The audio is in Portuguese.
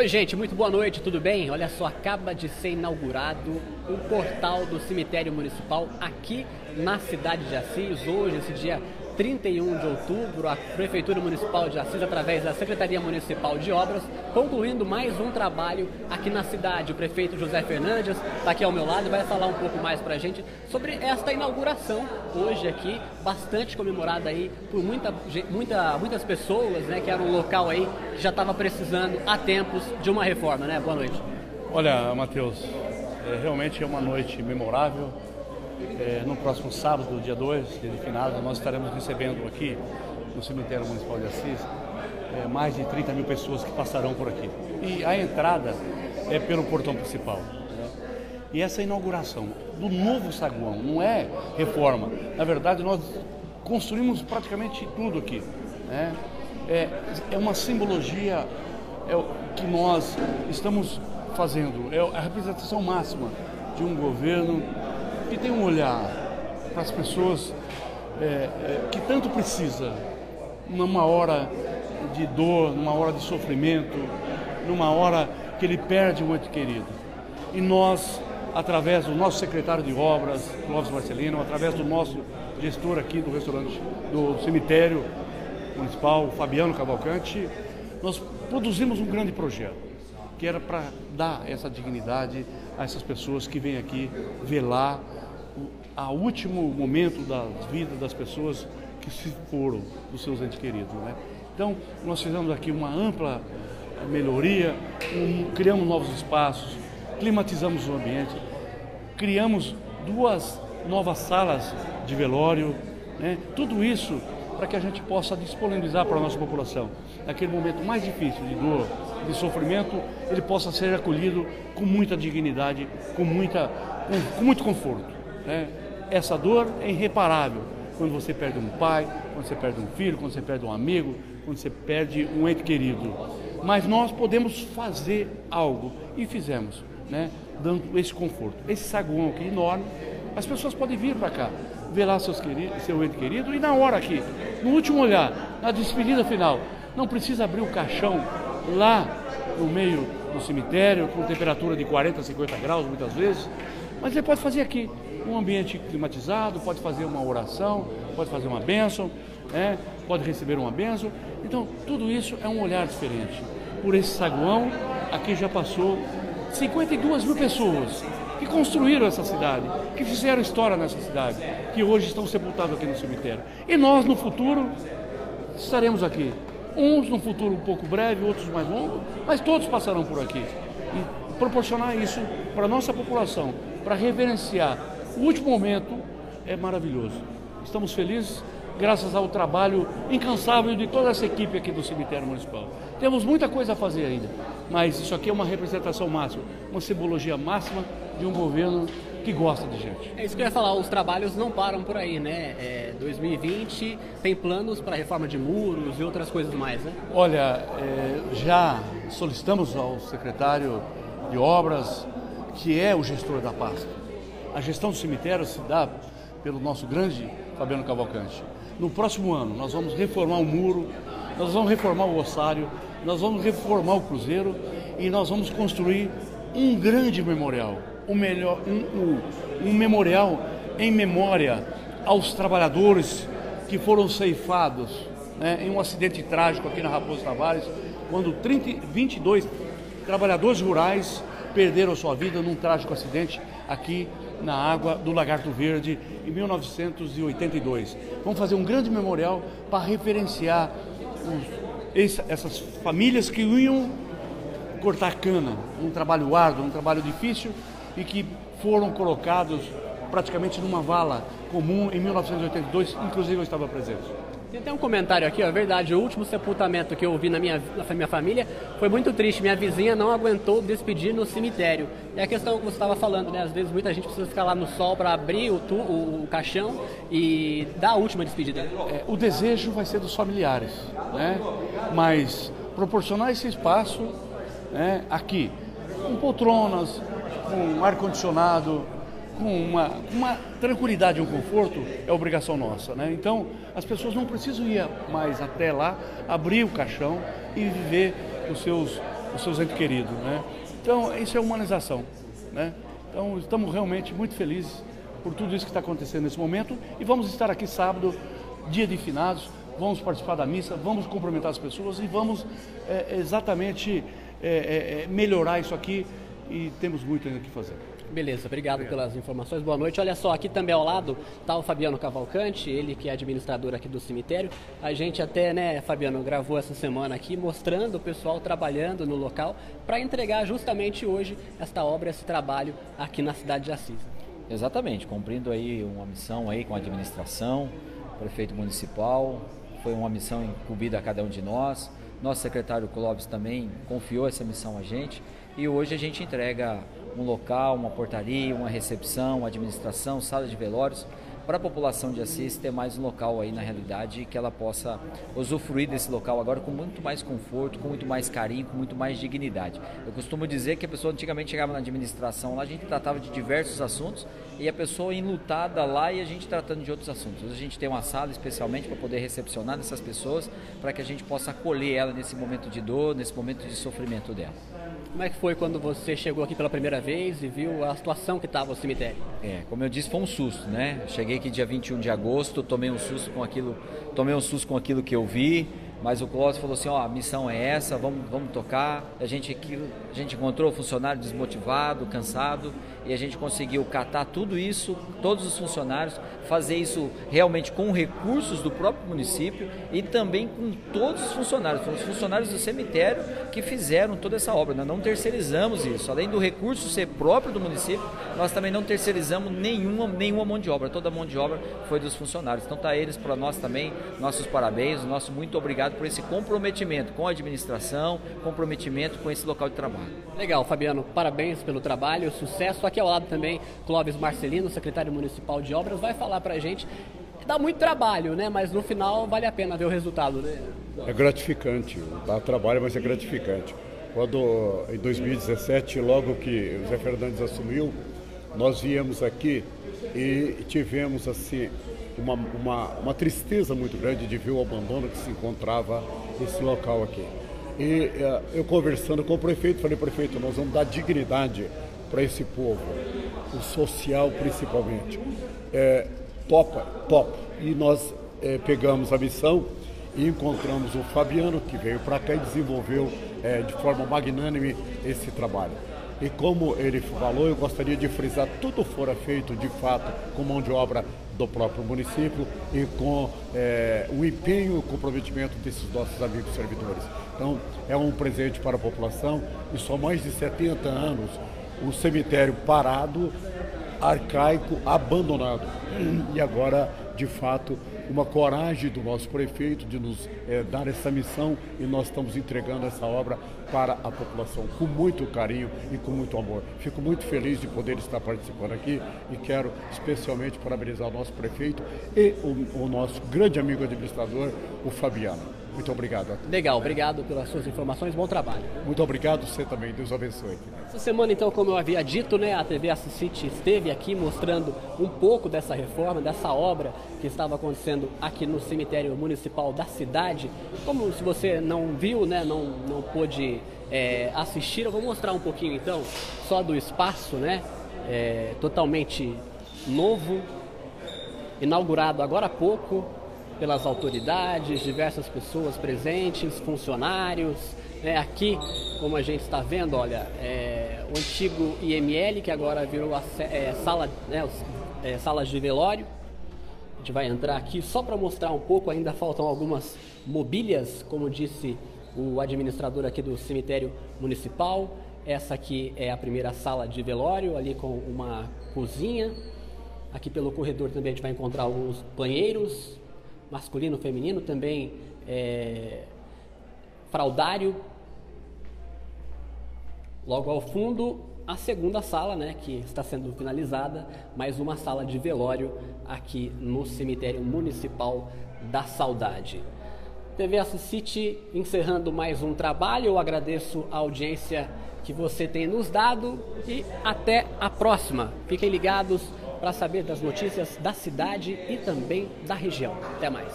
Oi, gente, muito boa noite, tudo bem? Olha só, acaba de ser inaugurado o portal do cemitério municipal aqui na cidade de Assis. Hoje, esse dia 31 de outubro, a Prefeitura Municipal de Assis, através da Secretaria Municipal de Obras, concluindo mais um trabalho aqui na cidade. O prefeito José Fernandes está aqui ao meu lado e vai falar um pouco mais para a gente sobre esta inauguração hoje aqui, bastante comemorada aí por muita, muita, muitas pessoas, né, que era um local aí que já estava precisando há tempos de uma reforma, né? Boa noite. Olha, Matheus, é, realmente é uma noite memorável é, no próximo sábado, dia 2, dia de finado, nós estaremos recebendo aqui no cemitério municipal de Assis é, mais de 30 mil pessoas que passarão por aqui. E a entrada é pelo portão principal. Né? E essa inauguração do novo saguão não é reforma. Na verdade, nós construímos praticamente tudo aqui. Né? É, é uma simbologia é que nós estamos fazendo, é a representação máxima de um governo que tem um olhar para as pessoas é, é, que tanto precisa numa hora de dor, numa hora de sofrimento, numa hora que ele perde um ente querido. E nós, através do nosso secretário de obras, Clóvis Marcelino, através do nosso gestor aqui do restaurante, do cemitério municipal, Fabiano Cavalcante, nós produzimos um grande projeto que era para dar essa dignidade a essas pessoas que vêm aqui velar o último momento da vida das pessoas que se foram dos seus entes queridos. Né? Então, nós fizemos aqui uma ampla melhoria, um, criamos novos espaços, climatizamos o ambiente, criamos duas novas salas de velório, né? tudo isso para que a gente possa disponibilizar para a nossa população. Naquele momento mais difícil de dor, de sofrimento, ele possa ser acolhido com muita dignidade, com, muita, com, com muito conforto. Né? Essa dor é irreparável quando você perde um pai, quando você perde um filho, quando você perde um amigo, quando você perde um ente querido. Mas nós podemos fazer algo e fizemos, né? dando esse conforto. Esse saguão aqui enorme, as pessoas podem vir para cá, ver lá seus queridos, seu ente querido e na hora aqui, no último olhar, na despedida final, não precisa abrir o caixão lá no meio do cemitério, com temperatura de 40, 50 graus muitas vezes, mas você pode fazer aqui, um ambiente climatizado, pode fazer uma oração, pode fazer uma bênção, né? pode receber uma bênção. Então, tudo isso é um olhar diferente. Por esse saguão, aqui já passou 52 mil pessoas que construíram essa cidade, que fizeram história nessa cidade, que hoje estão sepultados aqui no cemitério. E nós, no futuro, estaremos aqui. Uns no futuro um pouco breve, outros mais longo, mas todos passarão por aqui. E proporcionar isso para a nossa população, para reverenciar o último momento é maravilhoso. Estamos felizes graças ao trabalho incansável de toda essa equipe aqui do cemitério municipal. Temos muita coisa a fazer ainda, mas isso aqui é uma representação máxima, uma simbologia máxima de um governo que gosta de gente. É isso que eu ia falar, os trabalhos não param por aí, né? É, 2020 tem planos para reforma de muros e outras coisas mais, né? Olha, é, já solicitamos ao secretário de obras, que é o gestor da pasta, a gestão do cemitério se dá pelo nosso grande Fabiano Cavalcante. No próximo ano, nós vamos reformar o muro, nós vamos reformar o ossário, nós vamos reformar o cruzeiro e nós vamos construir um grande memorial, um, melhor, um, um, um memorial em memória aos trabalhadores que foram ceifados né, em um acidente trágico aqui na Raposo Tavares, quando 30, 22 trabalhadores rurais perderam sua vida num trágico acidente aqui na água do Lagarto Verde em 1982. Vamos fazer um grande memorial para referenciar os, essas famílias que iam cortar cana, um trabalho árduo, um trabalho difícil e que foram colocados praticamente numa vala comum em 1982, inclusive eu estava presente. Tem um comentário aqui, ó, é verdade, o último sepultamento que eu vi na minha, na minha família foi muito triste. Minha vizinha não aguentou despedir no cemitério. É a questão que você estava falando, né? Às vezes muita gente precisa ficar lá no sol para abrir o, tu, o, o, caixão e dar a última despedida. É, o desejo vai ser dos familiares, né? Mas proporcionar esse espaço né, aqui, com poltronas, com ar-condicionado, com uma, uma tranquilidade e um conforto é obrigação nossa. Né? Então, as pessoas não precisam ir mais até lá, abrir o caixão e viver os seus os seus entes queridos. Né? Então, isso é humanização. Né? Então, estamos realmente muito felizes por tudo isso que está acontecendo nesse momento e vamos estar aqui sábado, dia de finados, vamos participar da missa, vamos cumprimentar as pessoas e vamos é, exatamente é, é, melhorar isso aqui e temos muito ainda que fazer. Beleza, obrigado, obrigado, pelas informações. Boa noite. Olha só, aqui também ao lado está o Fabiano Cavalcante, ele que é administrador aqui do cemitério. A gente até, né, Fabiano, gravou essa semana aqui mostrando o pessoal trabalhando no local para entregar justamente hoje esta obra, esse trabalho aqui na cidade de Assis. Exatamente, cumprindo aí uma missão aí com a administração, prefeito municipal, foi uma missão incumbida a cada um de nós. Nosso secretário Clóvis também confiou essa missão a gente e hoje a gente entrega um local, uma portaria, uma recepção, uma administração, sala de velórios, para a população de Assis ter mais um local aí na realidade que ela possa usufruir desse local agora com muito mais conforto, com muito mais carinho, com muito mais dignidade. Eu costumo dizer que a pessoa antigamente chegava na administração, lá a gente tratava de diversos assuntos e a pessoa enlutada lá e a gente tratando de outros assuntos. Hoje a gente tem uma sala especialmente para poder recepcionar essas pessoas, para que a gente possa acolher ela nesse momento de dor, nesse momento de sofrimento dela. Como é que foi quando você chegou aqui pela primeira vez e viu a situação que estava o cemitério? É, como eu disse, foi um susto, né? Cheguei aqui dia 21 de agosto, tomei um susto com aquilo, tomei um susto com aquilo que eu vi, mas o Clóvis falou assim, ó, a missão é essa, vamos, vamos tocar. A gente, a gente encontrou funcionário desmotivado, cansado, e a gente conseguiu catar tudo isso, todos os funcionários, fazer isso realmente com recursos do próprio município e também com todos os funcionários. Foram os funcionários do cemitério que fizeram toda essa obra. Nós não terceirizamos isso. Além do recurso ser próprio do município, nós também não terceirizamos nenhuma, nenhuma mão de obra. Toda a mão de obra foi dos funcionários. Então tá eles para nós também, nossos parabéns, nosso muito obrigado por esse comprometimento com a administração, comprometimento com esse local de trabalho. Legal, Fabiano, parabéns pelo trabalho, sucesso. Aqui ao lado também, Clóvis Marcelino, secretário municipal de obras, vai falar para a gente. Dá muito trabalho, né? Mas no final vale a pena ver o resultado, né? É gratificante, dá trabalho, mas é gratificante. Quando em 2017, logo que o Zé Fernandes assumiu, nós viemos aqui e tivemos assim uma, uma, uma tristeza muito grande de ver o abandono que se encontrava nesse local aqui. E uh, eu conversando com o prefeito, falei, prefeito, nós vamos dar dignidade para esse povo, o social principalmente. É, topa, top. E nós é, pegamos a missão e encontramos o Fabiano, que veio para cá e desenvolveu é, de forma magnânime esse trabalho. E como ele falou, eu gostaria de frisar, tudo fora feito de fato com mão de obra do próprio município e com é, o empenho e o comprometimento desses nossos amigos servidores. Então, é um presente para a população e só mais de 70 anos o cemitério parado, arcaico, abandonado. E agora, de fato, uma coragem do nosso prefeito de nos é, dar essa missão e nós estamos entregando essa obra para a população com muito carinho e com muito amor. Fico muito feliz de poder estar participando aqui e quero especialmente parabenizar o nosso prefeito e o, o nosso grande amigo administrador, o Fabiano. Muito obrigado. Legal, obrigado pelas suas informações, bom trabalho. Muito obrigado, você também, Deus abençoe. Essa semana, então, como eu havia dito, né, a TV Assist esteve aqui mostrando um pouco dessa reforma, dessa obra que estava acontecendo aqui no cemitério municipal da cidade. Como se você não viu, né, não, não pôde é, assistir, eu vou mostrar um pouquinho, então, só do espaço, né, é, totalmente novo, inaugurado agora há pouco, pelas autoridades, diversas pessoas presentes, funcionários. Né? Aqui, como a gente está vendo, olha, é, o antigo IML, que agora virou a é, sala, né, é, salas de velório. A gente vai entrar aqui só para mostrar um pouco, ainda faltam algumas mobílias, como disse o administrador aqui do cemitério municipal. Essa aqui é a primeira sala de velório, ali com uma cozinha. Aqui pelo corredor também a gente vai encontrar alguns banheiros, masculino, feminino, também é, fraudário. Logo ao fundo, a segunda sala, né, que está sendo finalizada, mais uma sala de velório aqui no cemitério municipal da Saudade. TV Assist encerrando mais um trabalho. Eu agradeço a audiência que você tem nos dado e até a próxima. Fiquem ligados para saber das notícias da cidade e também da região. Até mais.